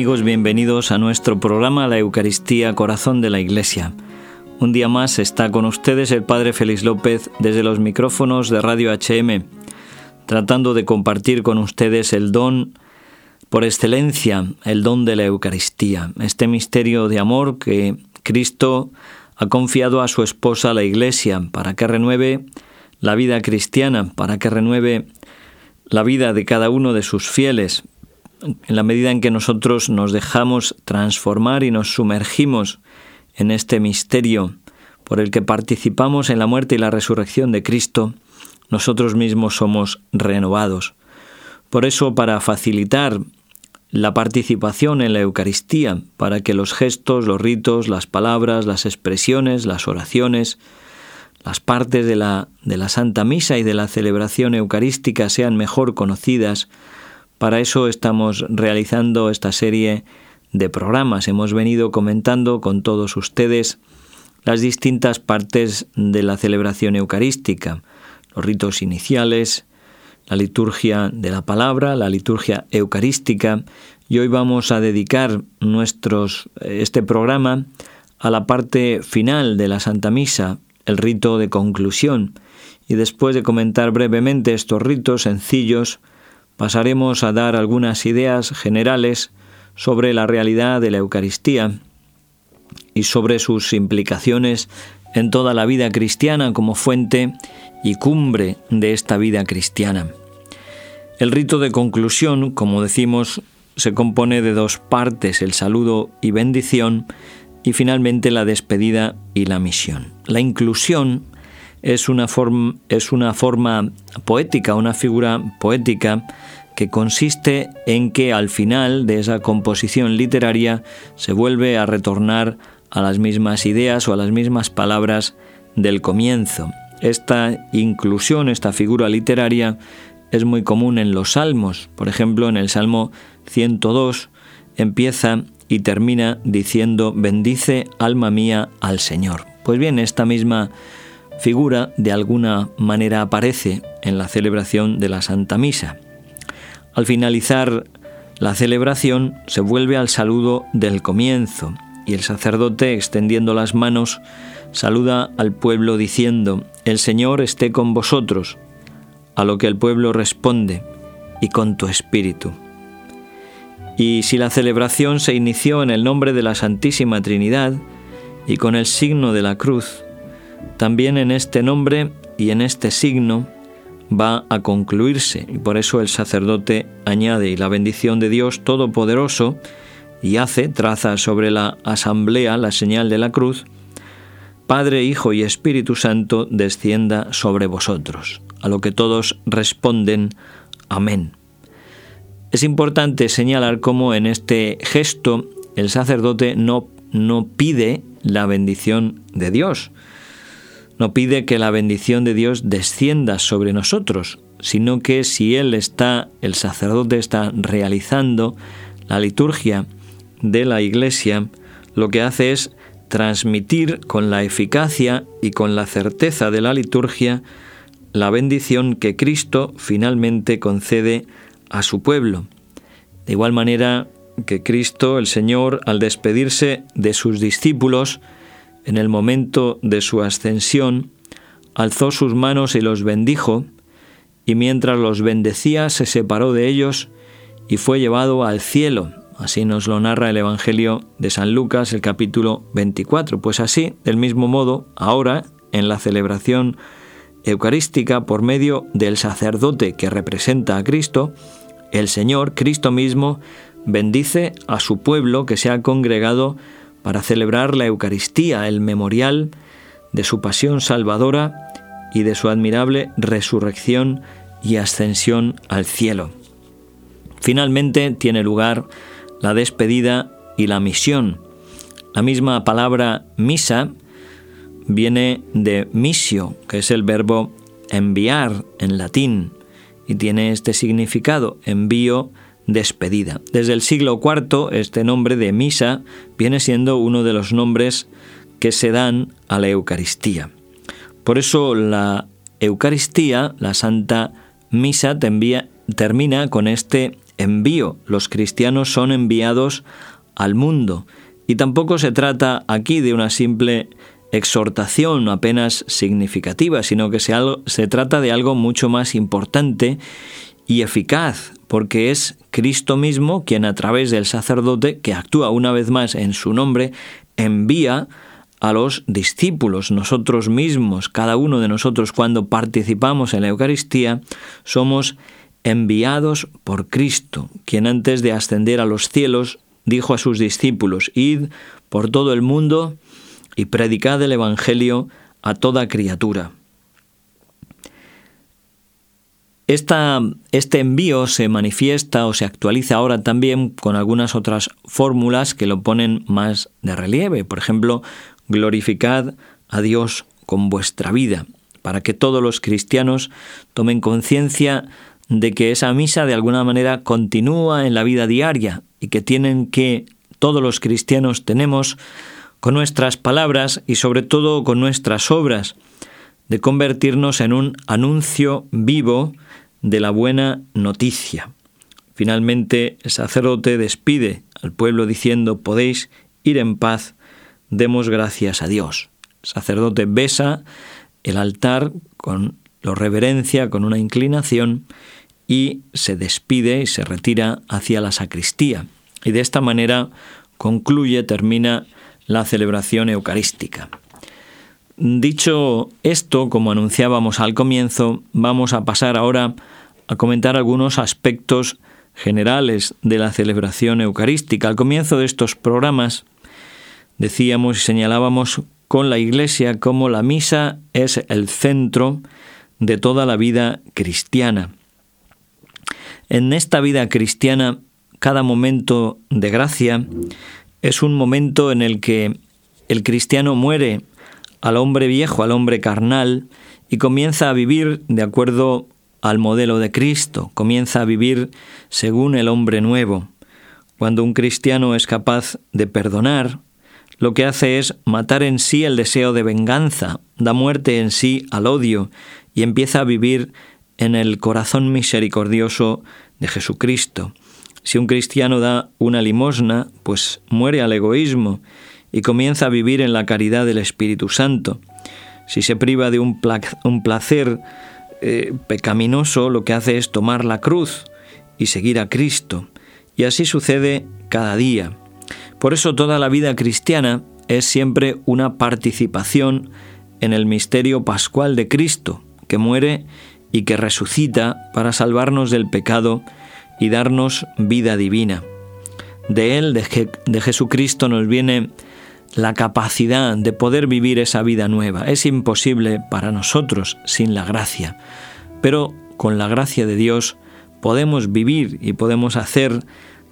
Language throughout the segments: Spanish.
amigos? Bienvenidos a nuestro programa La Eucaristía Corazón de la Iglesia. Un día más está con ustedes el Padre Félix López desde los micrófonos de Radio HM, tratando de compartir con ustedes el don por excelencia, el don de la Eucaristía, este misterio de amor que Cristo ha confiado a su esposa la Iglesia para que renueve la vida cristiana, para que renueve la vida de cada uno de sus fieles, en la medida en que nosotros nos dejamos transformar y nos sumergimos en este misterio por el que participamos en la muerte y la resurrección de Cristo, nosotros mismos somos renovados. Por eso, para facilitar la participación en la Eucaristía, para que los gestos, los ritos, las palabras, las expresiones, las oraciones, las partes de la, de la Santa Misa y de la celebración eucarística sean mejor conocidas, para eso estamos realizando esta serie de programas. Hemos venido comentando con todos ustedes las distintas partes de la celebración eucarística, los ritos iniciales, la liturgia de la palabra, la liturgia eucarística, y hoy vamos a dedicar nuestros, este programa a la parte final de la Santa Misa, el rito de conclusión, y después de comentar brevemente estos ritos sencillos, pasaremos a dar algunas ideas generales sobre la realidad de la Eucaristía y sobre sus implicaciones en toda la vida cristiana como fuente y cumbre de esta vida cristiana. El rito de conclusión, como decimos, se compone de dos partes, el saludo y bendición, y finalmente la despedida y la misión. La inclusión es una, forma, es una forma poética, una figura poética que consiste en que al final de esa composición literaria se vuelve a retornar a las mismas ideas o a las mismas palabras del comienzo. Esta inclusión, esta figura literaria, es muy común en los salmos. Por ejemplo, en el Salmo 102 empieza y termina diciendo, bendice alma mía al Señor. Pues bien, esta misma figura de alguna manera aparece en la celebración de la Santa Misa. Al finalizar la celebración se vuelve al saludo del comienzo y el sacerdote, extendiendo las manos, saluda al pueblo diciendo, El Señor esté con vosotros, a lo que el pueblo responde, y con tu espíritu. Y si la celebración se inició en el nombre de la Santísima Trinidad y con el signo de la cruz, también en este nombre y en este signo va a concluirse y por eso el sacerdote añade y la bendición de Dios Todopoderoso y hace, traza sobre la asamblea la señal de la cruz, Padre, Hijo y Espíritu Santo descienda sobre vosotros, a lo que todos responden Amén. Es importante señalar cómo en este gesto el sacerdote no, no pide la bendición de Dios, no pide que la bendición de Dios descienda sobre nosotros, sino que si Él está, el sacerdote está realizando la liturgia de la iglesia, lo que hace es transmitir con la eficacia y con la certeza de la liturgia la bendición que Cristo finalmente concede a su pueblo. De igual manera que Cristo, el Señor, al despedirse de sus discípulos, en el momento de su ascensión, alzó sus manos y los bendijo, y mientras los bendecía se separó de ellos y fue llevado al cielo. Así nos lo narra el Evangelio de San Lucas, el capítulo 24. Pues así, del mismo modo, ahora, en la celebración eucarística, por medio del sacerdote que representa a Cristo, el Señor, Cristo mismo, bendice a su pueblo que se ha congregado para celebrar la Eucaristía, el memorial de su pasión salvadora y de su admirable resurrección y ascensión al cielo. Finalmente tiene lugar la despedida y la misión. La misma palabra misa viene de misio, que es el verbo enviar en latín, y tiene este significado, envío despedida. Desde el siglo IV este nombre de misa viene siendo uno de los nombres que se dan a la Eucaristía. Por eso la Eucaristía, la Santa Misa, termina con este envío. Los cristianos son enviados al mundo. Y tampoco se trata aquí de una simple exhortación apenas significativa, sino que se, se trata de algo mucho más importante y eficaz, porque es Cristo mismo quien a través del sacerdote, que actúa una vez más en su nombre, envía a los discípulos, nosotros mismos, cada uno de nosotros cuando participamos en la Eucaristía, somos enviados por Cristo, quien antes de ascender a los cielos dijo a sus discípulos, Id por todo el mundo y predicad el Evangelio a toda criatura. Este envío se manifiesta o se actualiza ahora también con algunas otras fórmulas que lo ponen más de relieve. Por ejemplo, glorificad a Dios con vuestra vida, para que todos los cristianos tomen conciencia de que esa misa de alguna manera continúa en la vida diaria y que tienen que, todos los cristianos tenemos, con nuestras palabras y sobre todo con nuestras obras, de convertirnos en un anuncio vivo de la buena noticia. Finalmente el sacerdote despide al pueblo diciendo podéis ir en paz, demos gracias a Dios. El sacerdote besa el altar con lo reverencia, con una inclinación, y se despide y se retira hacia la sacristía. Y de esta manera concluye, termina la celebración eucarística. Dicho esto, como anunciábamos al comienzo, vamos a pasar ahora a comentar algunos aspectos generales de la celebración eucarística. Al comienzo de estos programas decíamos y señalábamos con la Iglesia como la misa es el centro de toda la vida cristiana. En esta vida cristiana, cada momento de gracia es un momento en el que el cristiano muere al hombre viejo, al hombre carnal, y comienza a vivir de acuerdo al modelo de Cristo, comienza a vivir según el hombre nuevo. Cuando un cristiano es capaz de perdonar, lo que hace es matar en sí el deseo de venganza, da muerte en sí al odio y empieza a vivir en el corazón misericordioso de Jesucristo. Si un cristiano da una limosna, pues muere al egoísmo y comienza a vivir en la caridad del Espíritu Santo. Si se priva de un, placer eh, pecaminoso, lo que hace es tomar la cruz y seguir a Cristo. Y así sucede cada día. Por eso toda la vida cristiana es siempre una participación en el misterio pascual de Cristo, que muere y que resucita para salvarnos del pecado y darnos vida divina. De Él, de, Jesucristo, nos viene la capacidad de poder vivir esa vida nueva. Es imposible para nosotros sin la gracia, pero con la gracia de Dios podemos vivir y podemos hacer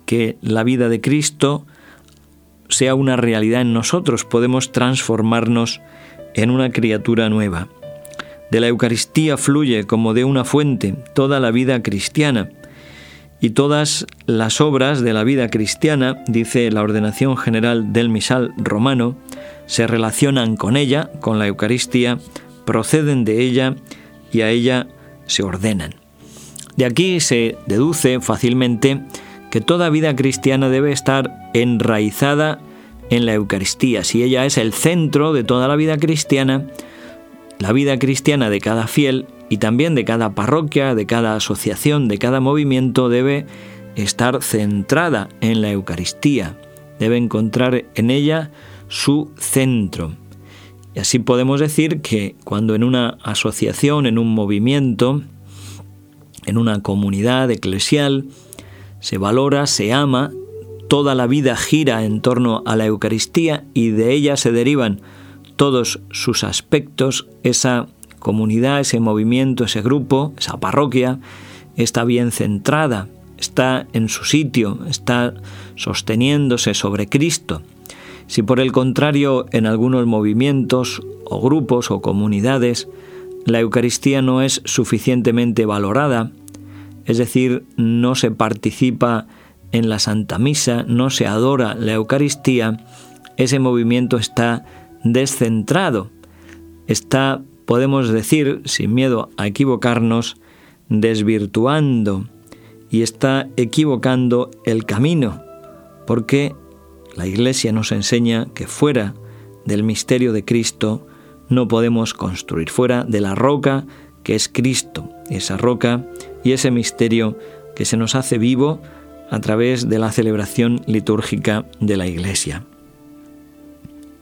que la vida de Cristo sea una realidad en nosotros, podemos transformarnos en una criatura nueva. De la Eucaristía fluye como de una fuente toda la vida cristiana. Y todas las obras de la vida cristiana, dice la ordenación general del misal romano, se relacionan con ella, con la Eucaristía, proceden de ella y a ella se ordenan. De aquí se deduce fácilmente que toda vida cristiana debe estar enraizada en la Eucaristía. Si ella es el centro de toda la vida cristiana, la vida cristiana de cada fiel y también de cada parroquia, de cada asociación, de cada movimiento debe estar centrada en la Eucaristía, debe encontrar en ella su centro. Y así podemos decir que cuando en una asociación, en un movimiento, en una comunidad eclesial, se valora, se ama, toda la vida gira en torno a la Eucaristía y de ella se derivan todos sus aspectos, esa comunidad, ese movimiento, ese grupo, esa parroquia, está bien centrada, está en su sitio, está sosteniéndose sobre Cristo. Si por el contrario en algunos movimientos o grupos o comunidades la Eucaristía no es suficientemente valorada, es decir, no se participa en la Santa Misa, no se adora la Eucaristía, ese movimiento está descentrado. Está, podemos decir, sin miedo a equivocarnos, desvirtuando y está equivocando el camino, porque la Iglesia nos enseña que fuera del misterio de Cristo no podemos construir, fuera de la roca que es Cristo, esa roca y ese misterio que se nos hace vivo a través de la celebración litúrgica de la Iglesia.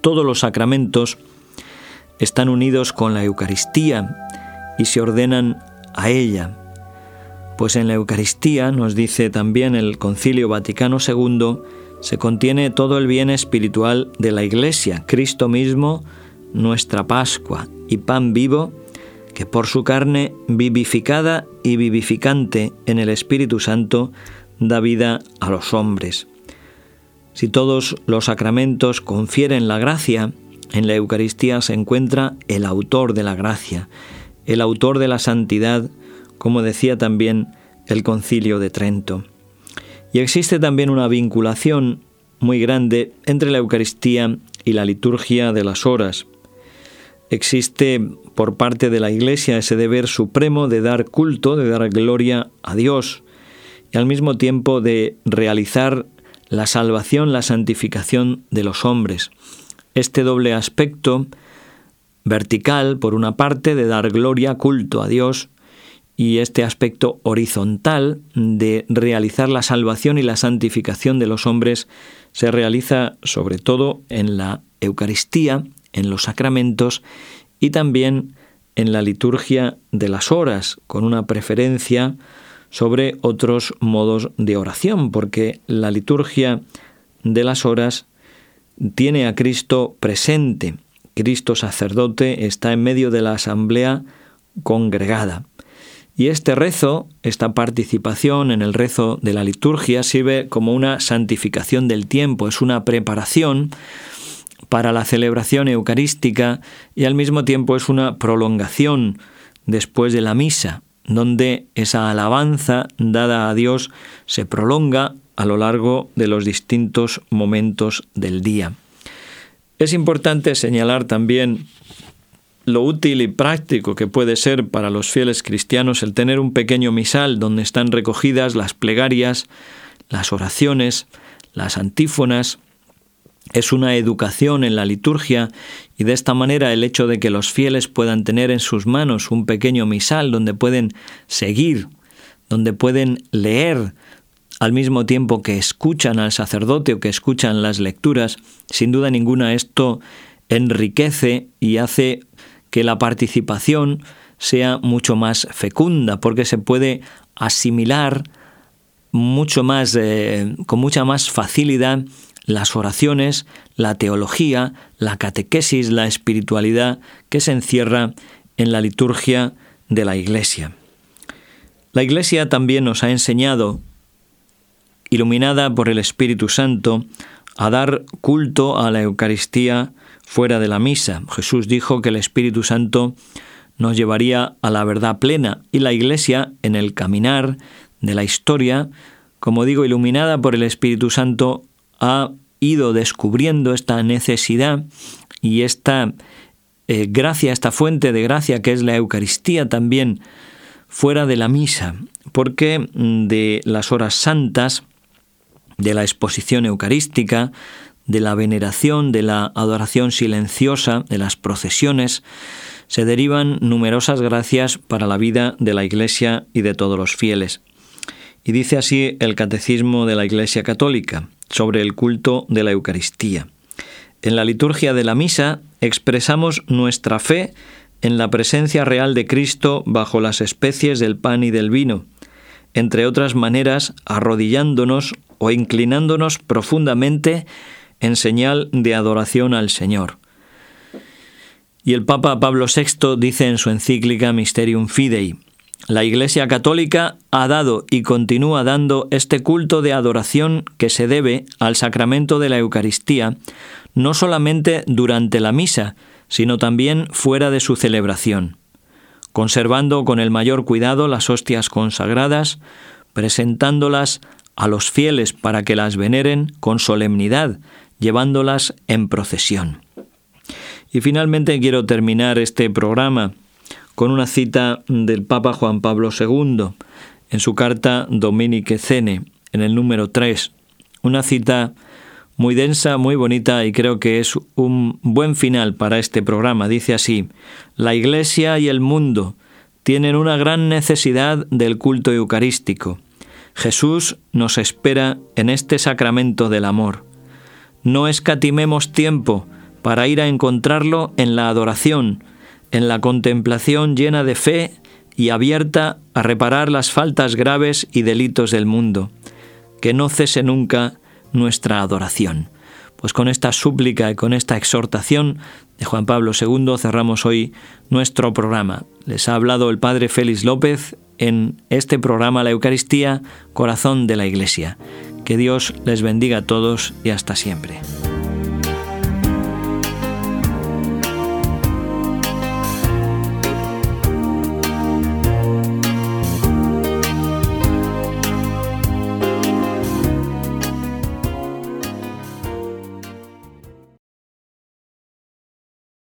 Todos los sacramentos están unidos con la Eucaristía y se ordenan a ella. Pues en la Eucaristía, nos dice también el Concilio Vaticano II, se contiene todo el bien espiritual de la Iglesia, Cristo mismo, nuestra Pascua y pan vivo, que por su carne vivificada y vivificante en el Espíritu Santo da vida a los hombres. Si todos los sacramentos confieren la gracia, en la Eucaristía se encuentra el autor de la gracia, el autor de la santidad, como decía también el concilio de Trento. Y existe también una vinculación muy grande entre la Eucaristía y la liturgia de las horas. Existe por parte de la Iglesia ese deber supremo de dar culto, de dar gloria a Dios y al mismo tiempo de realizar la salvación, la santificación de los hombres. Este doble aspecto vertical, por una parte, de dar gloria, culto a Dios, y este aspecto horizontal de realizar la salvación y la santificación de los hombres se realiza sobre todo en la Eucaristía, en los sacramentos y también en la liturgia de las horas, con una preferencia sobre otros modos de oración, porque la liturgia de las horas tiene a Cristo presente. Cristo sacerdote está en medio de la asamblea congregada. Y este rezo, esta participación en el rezo de la liturgia sirve como una santificación del tiempo, es una preparación para la celebración eucarística y al mismo tiempo es una prolongación después de la misa, donde esa alabanza dada a Dios se prolonga a lo largo de los distintos momentos del día. Es importante señalar también lo útil y práctico que puede ser para los fieles cristianos el tener un pequeño misal donde están recogidas las plegarias, las oraciones, las antífonas. Es una educación en la liturgia y de esta manera el hecho de que los fieles puedan tener en sus manos un pequeño misal donde pueden seguir, donde pueden leer al mismo tiempo que escuchan al sacerdote o que escuchan las lecturas, sin duda ninguna esto enriquece y hace que la participación sea mucho más fecunda, porque se puede asimilar mucho más, eh, con mucha más facilidad las oraciones, la teología, la catequesis, la espiritualidad que se encierra en la liturgia de la Iglesia. La Iglesia también nos ha enseñado, iluminada por el Espíritu Santo, a dar culto a la Eucaristía fuera de la misa. Jesús dijo que el Espíritu Santo nos llevaría a la verdad plena y la Iglesia, en el caminar de la historia, como digo, iluminada por el Espíritu Santo, ha ido descubriendo esta necesidad y esta eh, gracia, esta fuente de gracia que es la Eucaristía también fuera de la misa, porque mm, de las horas santas, de la exposición eucarística, de la veneración, de la adoración silenciosa, de las procesiones, se derivan numerosas gracias para la vida de la Iglesia y de todos los fieles. Y dice así el Catecismo de la Iglesia Católica sobre el culto de la Eucaristía. En la liturgia de la misa expresamos nuestra fe en la presencia real de Cristo bajo las especies del pan y del vino, entre otras maneras arrodillándonos o inclinándonos profundamente en señal de adoración al Señor. Y el Papa Pablo VI dice en su encíclica Mysterium Fidei, la Iglesia Católica ha dado y continúa dando este culto de adoración que se debe al sacramento de la Eucaristía, no solamente durante la misa, sino también fuera de su celebración, conservando con el mayor cuidado las hostias consagradas, presentándolas a los fieles para que las veneren con solemnidad, llevándolas en procesión. Y finalmente quiero terminar este programa con una cita del Papa Juan Pablo II en su carta Dominique Cene, en el número 3. Una cita muy densa, muy bonita y creo que es un buen final para este programa. Dice así, la Iglesia y el mundo tienen una gran necesidad del culto eucarístico. Jesús nos espera en este sacramento del amor. No escatimemos tiempo para ir a encontrarlo en la adoración, en la contemplación llena de fe y abierta a reparar las faltas graves y delitos del mundo. Que no cese nunca nuestra adoración. Pues con esta súplica y con esta exhortación de Juan Pablo II cerramos hoy nuestro programa. Les ha hablado el Padre Félix López en este programa La Eucaristía, Corazón de la Iglesia. Que Dios les bendiga a todos y hasta siempre.